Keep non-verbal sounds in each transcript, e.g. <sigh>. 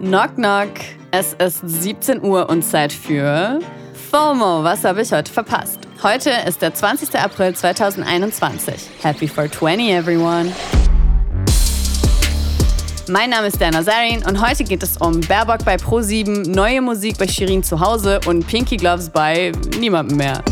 Knock knock. Es ist 17 Uhr und Zeit für FOMO. Was habe ich heute verpasst? Heute ist der 20. April 2021. Happy 420, everyone. Mein Name ist Dana Zarin und heute geht es um Baerbock bei Pro7, neue Musik bei Shirin zu Hause und Pinky Gloves bei niemandem mehr.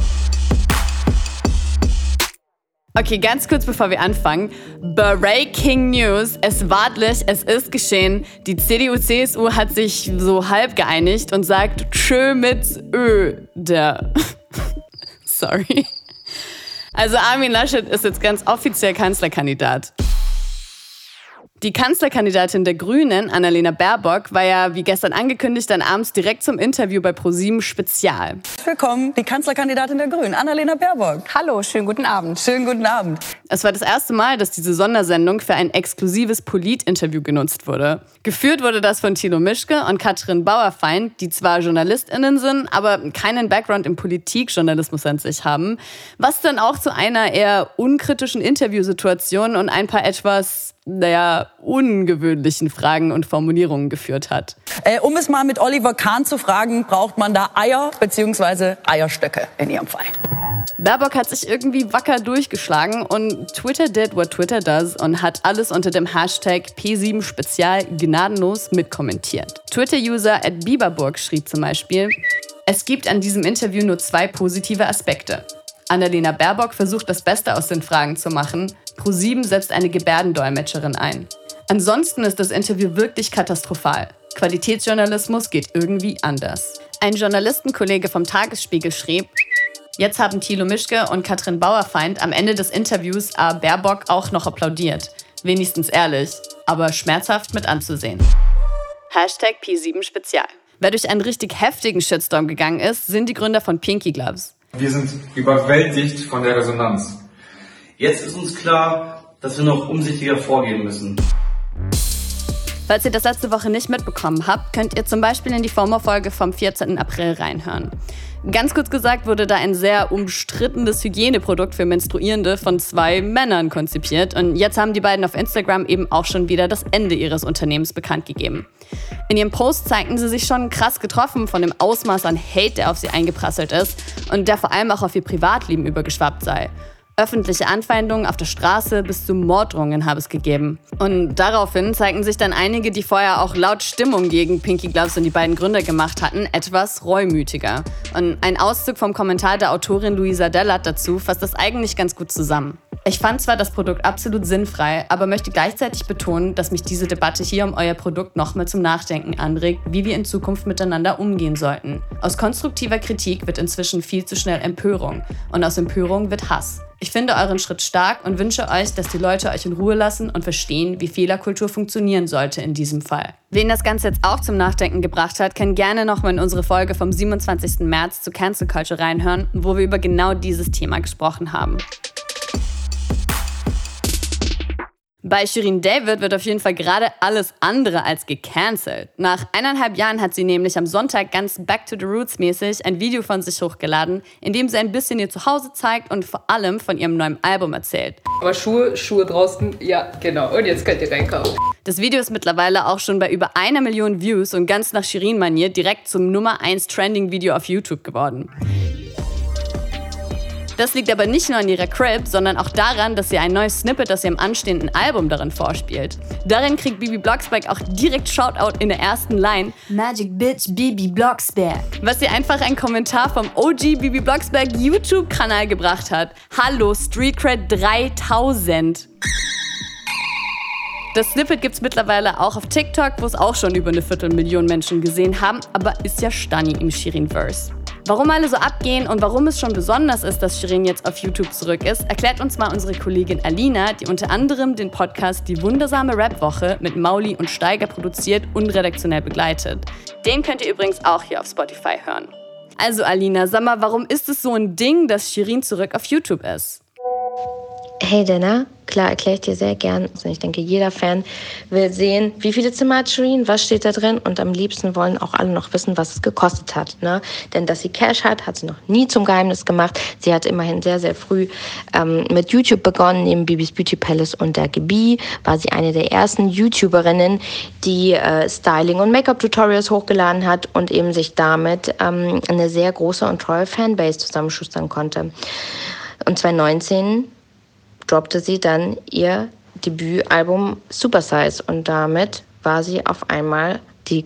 Okay, ganz kurz bevor wir anfangen. Breaking News. Es wartlich, es ist geschehen. Die CDU-CSU hat sich so halb geeinigt und sagt Tschö mit Ö. Der. <laughs> Sorry. Also Armin Laschet ist jetzt ganz offiziell Kanzlerkandidat. Die Kanzlerkandidatin der Grünen, Annalena Baerbock, war ja, wie gestern angekündigt, dann abends direkt zum Interview bei ProSieben Spezial. Willkommen, die Kanzlerkandidatin der Grünen, Annalena Baerbock. Hallo, schönen guten Abend. Schönen guten Abend. Es war das erste Mal, dass diese Sondersendung für ein exklusives Polit-Interview genutzt wurde. Geführt wurde das von Thilo Mischke und Katrin Bauerfeind, die zwar JournalistInnen sind, aber keinen Background im Politikjournalismus an sich haben. Was dann auch zu einer eher unkritischen Interviewsituation und ein paar etwas naja, ungewöhnlichen Fragen und Formulierungen geführt hat. Äh, um es mal mit Oliver Kahn zu fragen, braucht man da Eier bzw. Eierstöcke in Ihrem Fall. Baerbock hat sich irgendwie wacker durchgeschlagen und Twitter did what Twitter does und hat alles unter dem Hashtag P7 Spezial gnadenlos mitkommentiert. Twitter-User at Bieberburg schrieb zum Beispiel, es gibt an diesem Interview nur zwei positive Aspekte. Annalena Baerbock versucht das Beste aus den Fragen zu machen ProSieben setzt eine Gebärdendolmetscherin ein. Ansonsten ist das Interview wirklich katastrophal. Qualitätsjournalismus geht irgendwie anders. Ein Journalistenkollege vom Tagesspiegel schrieb, Jetzt haben Thilo Mischke und Katrin Bauerfeind am Ende des Interviews A. Baerbock auch noch applaudiert. Wenigstens ehrlich, aber schmerzhaft mit anzusehen. Hashtag P7 Spezial. Wer durch einen richtig heftigen Shitstorm gegangen ist, sind die Gründer von Pinky Gloves. Wir sind überwältigt von der Resonanz. Jetzt ist uns klar, dass wir noch umsichtiger vorgehen müssen. Falls ihr das letzte Woche nicht mitbekommen habt, könnt ihr zum Beispiel in die FOMO-Folge vom 14. April reinhören. Ganz kurz gesagt wurde da ein sehr umstrittenes Hygieneprodukt für Menstruierende von zwei Männern konzipiert und jetzt haben die beiden auf Instagram eben auch schon wieder das Ende ihres Unternehmens bekannt gegeben. In ihrem Post zeigten sie sich schon krass getroffen von dem Ausmaß an Hate, der auf sie eingeprasselt ist und der vor allem auch auf ihr Privatleben übergeschwappt sei. Öffentliche Anfeindungen auf der Straße bis zu Morddrohungen habe es gegeben. Und daraufhin zeigten sich dann einige, die vorher auch laut Stimmung gegen Pinky Gloves und die beiden Gründer gemacht hatten, etwas reumütiger. Und ein Auszug vom Kommentar der Autorin Luisa Dellert dazu fasst das eigentlich ganz gut zusammen. Ich fand zwar das Produkt absolut sinnfrei, aber möchte gleichzeitig betonen, dass mich diese Debatte hier um euer Produkt nochmal zum Nachdenken anregt, wie wir in Zukunft miteinander umgehen sollten. Aus konstruktiver Kritik wird inzwischen viel zu schnell Empörung und aus Empörung wird Hass. Ich finde euren Schritt stark und wünsche euch, dass die Leute euch in Ruhe lassen und verstehen, wie Fehlerkultur funktionieren sollte in diesem Fall. Wen das Ganze jetzt auch zum Nachdenken gebracht hat, kann gerne nochmal in unsere Folge vom 27. März zu Cancel Culture reinhören, wo wir über genau dieses Thema gesprochen haben. Bei Shirin David wird auf jeden Fall gerade alles andere als gecancelt. Nach eineinhalb Jahren hat sie nämlich am Sonntag ganz Back to the Roots mäßig ein Video von sich hochgeladen, in dem sie ein bisschen ihr Zuhause zeigt und vor allem von ihrem neuen Album erzählt. Aber Schuhe, Schuhe draußen, ja, genau. Und jetzt könnt ihr reinkaufen. Das Video ist mittlerweile auch schon bei über einer Million Views und ganz nach Shirin-Manier direkt zum Nummer 1 Trending-Video auf YouTube geworden. Das liegt aber nicht nur an ihrer Crib, sondern auch daran, dass sie ein neues Snippet aus ihrem anstehenden Album darin vorspielt. Darin kriegt Bibi Blocksberg auch direkt Shoutout in der ersten Line Magic Bitch Bibi Blocksberg. Was sie einfach ein Kommentar vom OG Bibi Blocksberg YouTube-Kanal gebracht hat. Hallo, Streetcred 3000. Das Snippet gibt es mittlerweile auch auf TikTok, wo es auch schon über eine Viertelmillion Menschen gesehen haben, aber ist ja Stani im Shirin-Verse. Warum alle so abgehen und warum es schon besonders ist, dass Shirin jetzt auf YouTube zurück ist, erklärt uns mal unsere Kollegin Alina, die unter anderem den Podcast Die wundersame Rap-Woche mit Mauli und Steiger produziert und redaktionell begleitet. Den könnt ihr übrigens auch hier auf Spotify hören. Also Alina, sag mal, warum ist es so ein Ding, dass Shirin zurück auf YouTube ist? Hey Dana, klar erkläre ich dir sehr gern. Also ich denke, jeder Fan will sehen, wie viele Zimmer hat Shireen, was steht da drin und am liebsten wollen auch alle noch wissen, was es gekostet hat. Ne? Denn dass sie Cash hat, hat sie noch nie zum Geheimnis gemacht. Sie hat immerhin sehr, sehr früh ähm, mit YouTube begonnen. Neben Bibis Beauty Palace und der Gibi war sie eine der ersten YouTuberinnen, die äh, Styling- und Make-up-Tutorials hochgeladen hat und eben sich damit ähm, eine sehr große und treue Fanbase zusammenschustern konnte. Und 2019 droppte sie dann ihr Debütalbum Super Size und damit war sie auf einmal die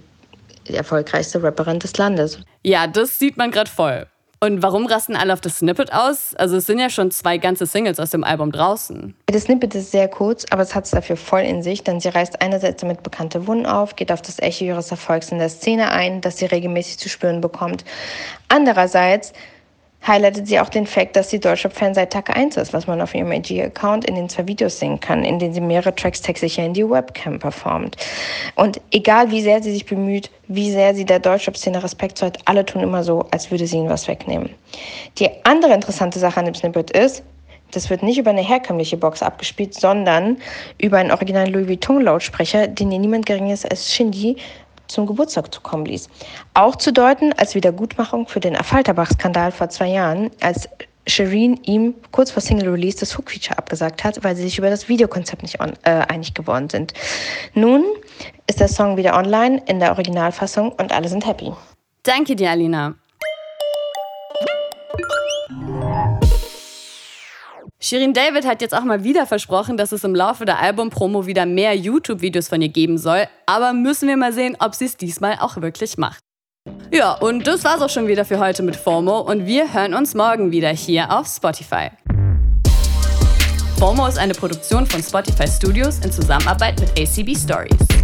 erfolgreichste Rapperin des Landes. Ja, das sieht man gerade voll. Und warum rasten alle auf das Snippet aus? Also es sind ja schon zwei ganze Singles aus dem Album draußen. Das Snippet ist sehr kurz, aber es hat es dafür voll in sich, denn sie reißt einerseits damit bekannte Wunden auf, geht auf das Echo ihres Erfolgs in der Szene ein, das sie regelmäßig zu spüren bekommt. Andererseits highlightet sie auch den Fakt, dass sie Deutschrap-Fan seit Tag 1 ist, was man auf ihrem IG-Account in den zwei Videos sehen kann, in denen sie mehrere Tracks textsicher in die Webcam performt. Und egal wie sehr sie sich bemüht, wie sehr sie der Deutschrap-Szene Respekt zollt, alle tun immer so, als würde sie ihnen was wegnehmen. Die andere interessante Sache an dem Snippet ist, das wird nicht über eine herkömmliche Box abgespielt, sondern über einen originalen Louis Vuitton-Lautsprecher, den ihr niemand geringeres als Shindy zum Geburtstag zukommen ließ. Auch zu deuten als Wiedergutmachung für den Affalterbach-Skandal vor zwei Jahren, als Shireen ihm kurz vor Single Release das Hook-Feature abgesagt hat, weil sie sich über das Videokonzept nicht on, äh, einig geworden sind. Nun ist der Song wieder online in der Originalfassung und alle sind happy. Danke dir, Alina. Shirin David hat jetzt auch mal wieder versprochen, dass es im Laufe der Albumpromo wieder mehr YouTube-Videos von ihr geben soll. Aber müssen wir mal sehen, ob sie es diesmal auch wirklich macht. Ja, und das war's auch schon wieder für heute mit FOMO und wir hören uns morgen wieder hier auf Spotify. FOMO ist eine Produktion von Spotify Studios in Zusammenarbeit mit ACB Stories.